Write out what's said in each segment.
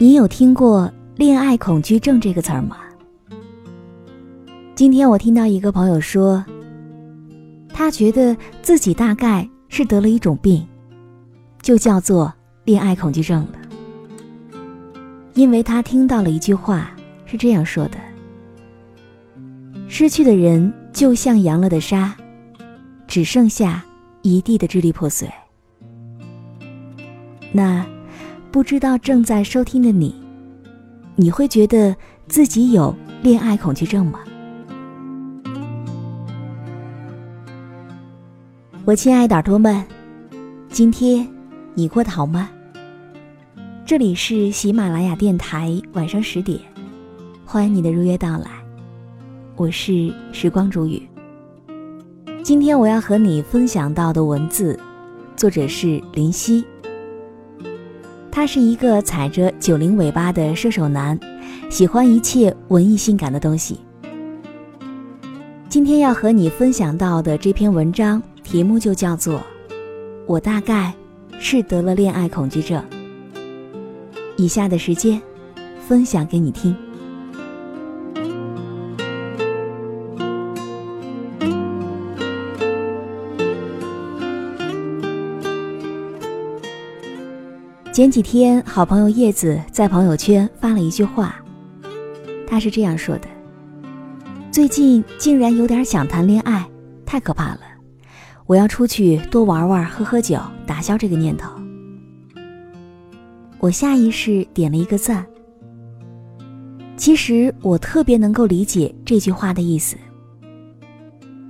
你有听过“恋爱恐惧症”这个词儿吗？今天我听到一个朋友说，他觉得自己大概是得了一种病，就叫做恋爱恐惧症了。因为他听到了一句话是这样说的：“失去的人就像扬了的沙，只剩下一地的支离破碎。”那。不知道正在收听的你，你会觉得自己有恋爱恐惧症吗？我亲爱的耳朵们，今天你过得好吗？这里是喜马拉雅电台，晚上十点，欢迎你的如约到来，我是时光煮雨。今天我要和你分享到的文字，作者是林夕。他是一个踩着九零尾巴的射手男，喜欢一切文艺性感的东西。今天要和你分享到的这篇文章题目就叫做《我大概是得了恋爱恐惧症》。以下的时间，分享给你听。前几天，好朋友叶子在朋友圈发了一句话，他是这样说的：“最近竟然有点想谈恋爱，太可怕了！我要出去多玩玩，喝喝酒，打消这个念头。”我下意识点了一个赞。其实我特别能够理解这句话的意思。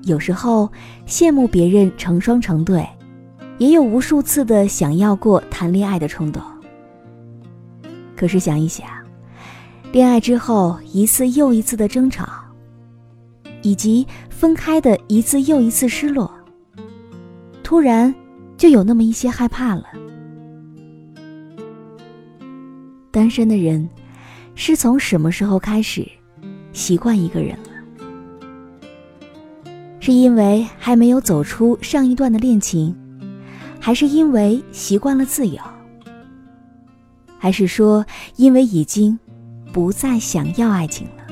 有时候羡慕别人成双成对。也有无数次的想要过谈恋爱的冲动，可是想一想，恋爱之后一次又一次的争吵，以及分开的一次又一次失落，突然就有那么一些害怕了。单身的人是从什么时候开始习惯一个人了？是因为还没有走出上一段的恋情？还是因为习惯了自由，还是说因为已经不再想要爱情了？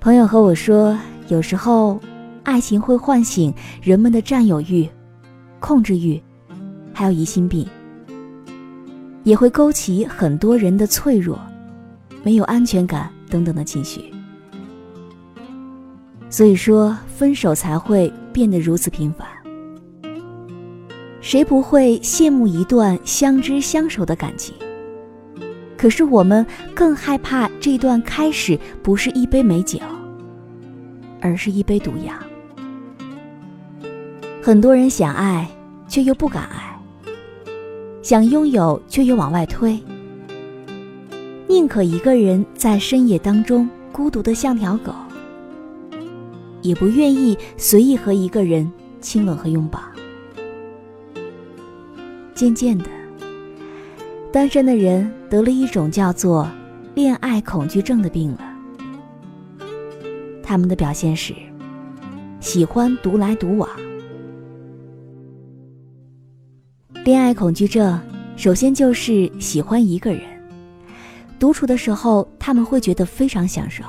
朋友和我说，有时候爱情会唤醒人们的占有欲、控制欲，还有疑心病，也会勾起很多人的脆弱、没有安全感等等的情绪。所以说，分手才会变得如此频繁。谁不会羡慕一段相知相守的感情？可是我们更害怕这段开始不是一杯美酒，而是一杯毒药。很多人想爱，却又不敢爱；想拥有，却又往外推。宁可一个人在深夜当中孤独的像条狗。也不愿意随意和一个人亲吻和拥抱。渐渐的，单身的人得了一种叫做“恋爱恐惧症”的病了。他们的表现是喜欢独来独往。恋爱恐惧症首先就是喜欢一个人，独处的时候他们会觉得非常享受。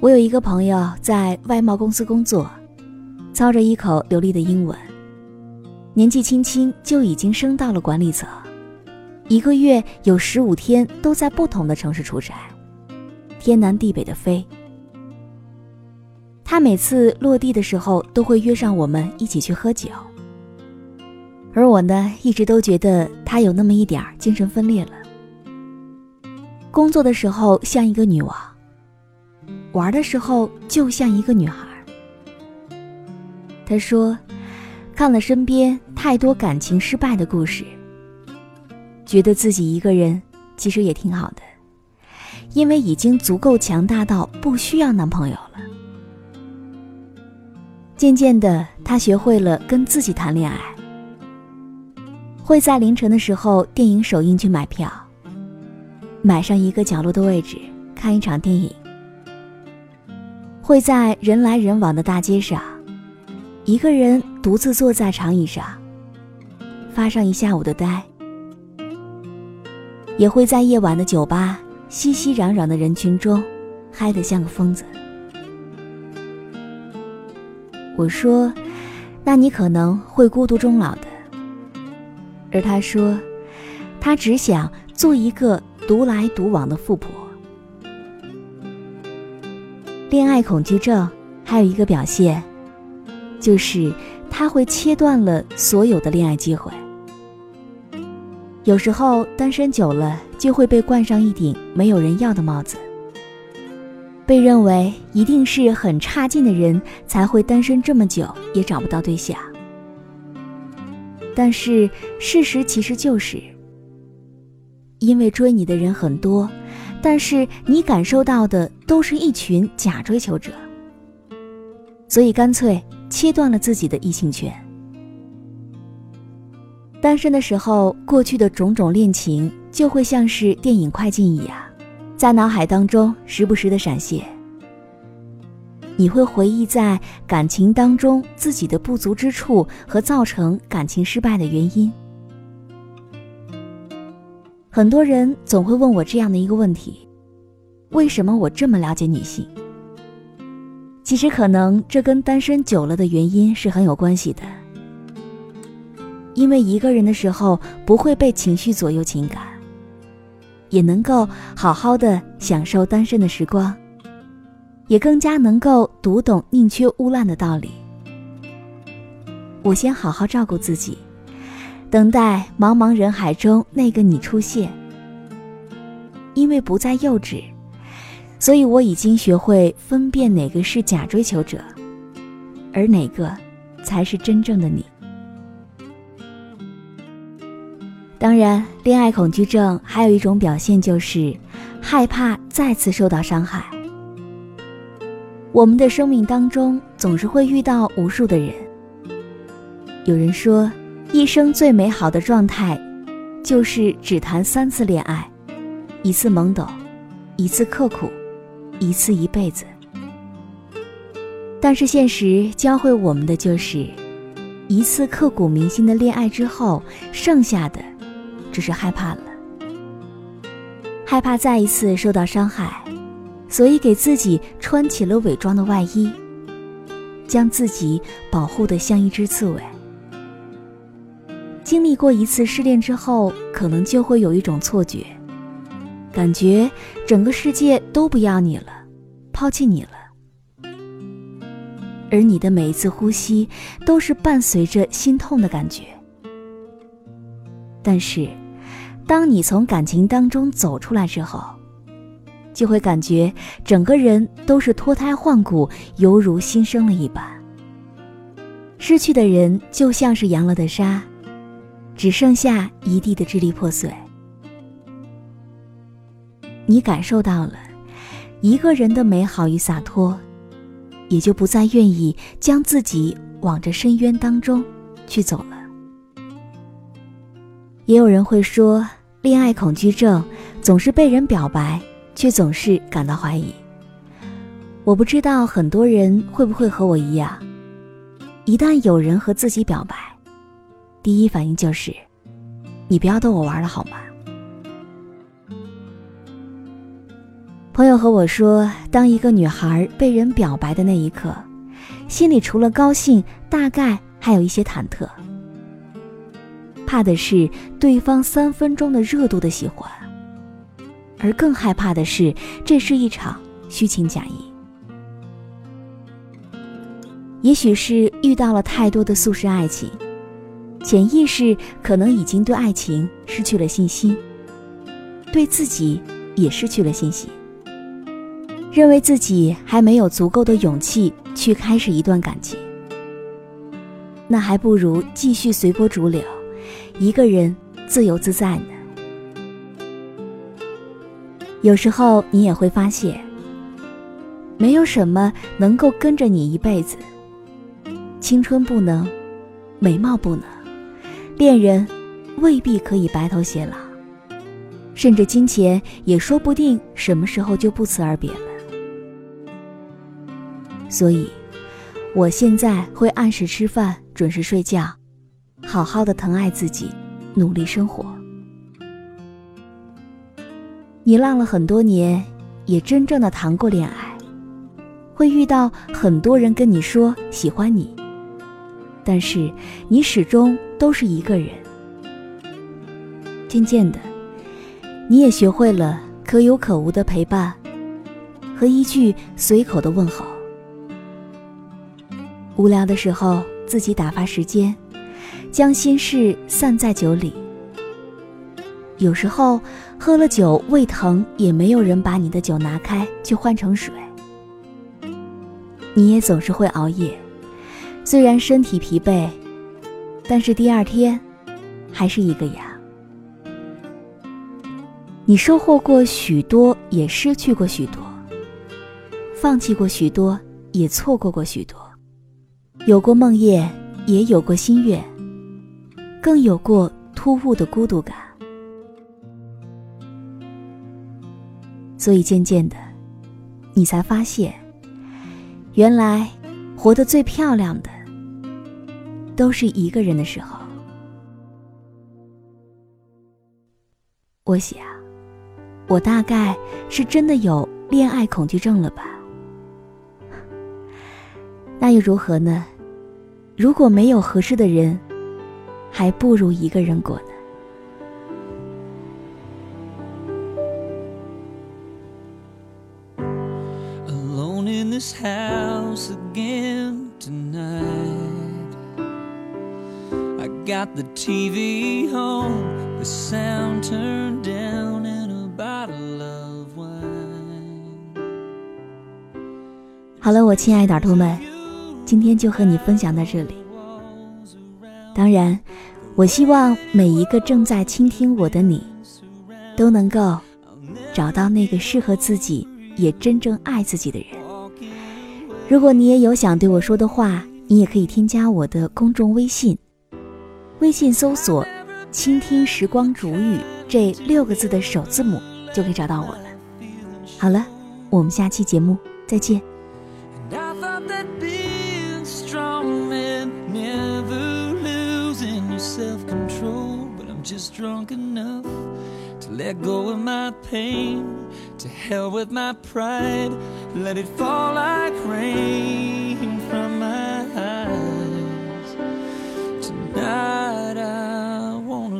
我有一个朋友在外贸公司工作，操着一口流利的英文，年纪轻轻就已经升到了管理层，一个月有十五天都在不同的城市出差，天南地北的飞。他每次落地的时候都会约上我们一起去喝酒，而我呢，一直都觉得他有那么一点精神分裂了。工作的时候像一个女王。玩的时候就像一个女孩。他说，看了身边太多感情失败的故事，觉得自己一个人其实也挺好的，因为已经足够强大到不需要男朋友了。渐渐的，他学会了跟自己谈恋爱，会在凌晨的时候电影首映去买票，买上一个角落的位置看一场电影。会在人来人往的大街上，一个人独自坐在长椅上，发上一下午的呆；也会在夜晚的酒吧，熙熙攘攘的人群中，嗨得像个疯子。我说：“那你可能会孤独终老的。”而他说：“他只想做一个独来独往的富婆。”恋爱恐惧症还有一个表现，就是他会切断了所有的恋爱机会。有时候单身久了，就会被冠上一顶没有人要的帽子，被认为一定是很差劲的人才会单身这么久也找不到对象。但是事实其实就是，因为追你的人很多。但是你感受到的都是一群假追求者，所以干脆切断了自己的异性圈。单身的时候，过去的种种恋情就会像是电影快进一样，在脑海当中时不时的闪现。你会回忆在感情当中自己的不足之处和造成感情失败的原因。很多人总会问我这样的一个问题：为什么我这么了解女性？其实，可能这跟单身久了的原因是很有关系的。因为一个人的时候不会被情绪左右情感，也能够好好的享受单身的时光，也更加能够读懂宁缺毋滥的道理。我先好好照顾自己。等待茫茫人海中那个你出现，因为不再幼稚，所以我已经学会分辨哪个是假追求者，而哪个才是真正的你。当然，恋爱恐惧症还有一种表现就是害怕再次受到伤害。我们的生命当中总是会遇到无数的人，有人说。一生最美好的状态，就是只谈三次恋爱，一次懵懂，一次刻苦，一次一辈子。但是现实教会我们的就是，一次刻骨铭心的恋爱之后，剩下的只是害怕了，害怕再一次受到伤害，所以给自己穿起了伪装的外衣，将自己保护得像一只刺猬。经历过一次失恋之后，可能就会有一种错觉，感觉整个世界都不要你了，抛弃你了。而你的每一次呼吸，都是伴随着心痛的感觉。但是，当你从感情当中走出来之后，就会感觉整个人都是脱胎换骨，犹如新生了一般。失去的人就像是扬了的沙。只剩下一地的支离破碎，你感受到了一个人的美好与洒脱，也就不再愿意将自己往这深渊当中去走了。也有人会说，恋爱恐惧症总是被人表白，却总是感到怀疑。我不知道很多人会不会和我一样，一旦有人和自己表白。第一反应就是，你不要逗我玩了好吗？朋友和我说，当一个女孩被人表白的那一刻，心里除了高兴，大概还有一些忐忑，怕的是对方三分钟的热度的喜欢，而更害怕的是这是一场虚情假意。也许是遇到了太多的速食爱情，潜意识可能已经对爱情失去了信心，对自己也失去了信心，认为自己还没有足够的勇气去开始一段感情，那还不如继续随波逐流，一个人自由自在呢。有时候你也会发现，没有什么能够跟着你一辈子。青春不能，美貌不能，恋人未必可以白头偕老，甚至金钱也说不定什么时候就不辞而别了。所以，我现在会按时吃饭，准时睡觉，好好的疼爱自己，努力生活。你浪了很多年，也真正的谈过恋爱，会遇到很多人跟你说喜欢你。但是，你始终都是一个人。渐渐的，你也学会了可有可无的陪伴，和一句随口的问候。无聊的时候，自己打发时间，将心事散在酒里。有时候喝了酒胃疼，也没有人把你的酒拿开，去换成水。你也总是会熬夜。虽然身体疲惫，但是第二天还是一个样。你收获过许多，也失去过许多；放弃过许多，也错过过许多；有过梦魇，也有过心愿，更有过突兀的孤独感。所以渐渐的，你才发现，原来活得最漂亮的。都是一个人的时候，我想，我大概是真的有恋爱恐惧症了吧？那又如何呢？如果没有合适的人，还不如一个人过呢。Got the TV on, the sound turned down, and a bottle of wine. 好了，我亲爱的耳朵们，今天就和你分享到这里。当然，我希望每一个正在倾听我的你，都能够找到那个适合自己也真正爱自己的人。如果你也有想对我说的话，你也可以添加我的公众微信。微信搜索“倾听时光煮雨”这六个字的首字母，就可以找到我了。好了，我们下期节目再见。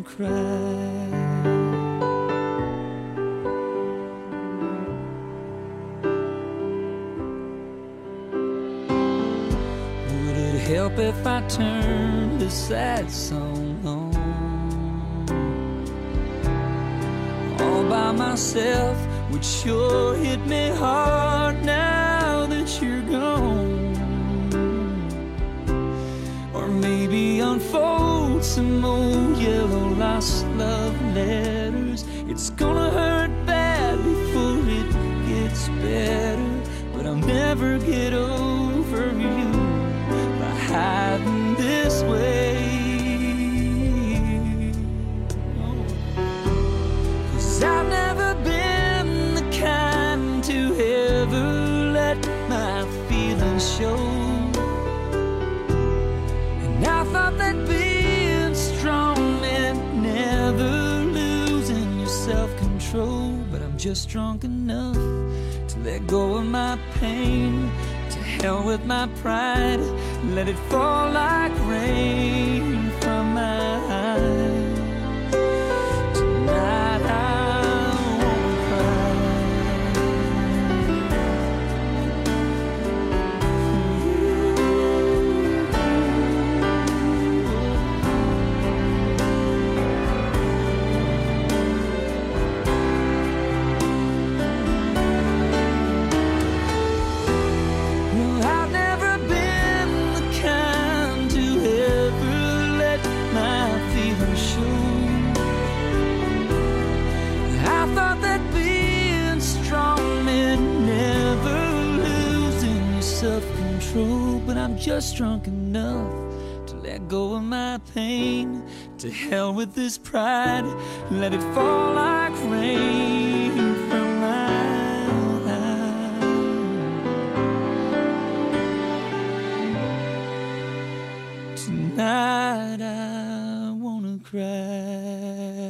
Cry. Would it help if I turned this sad song on? All by myself would sure hit me hard now Maybe unfold some old yellow lost love letters. It's gonna hurt bad before it gets better. But I'll never get over just drunk enough to let go of my pain. To hell with my pride, let it fall like rain just drunk enough to let go of my pain. To hell with this pride, let it fall like rain from my eyes. Tonight I wanna cry.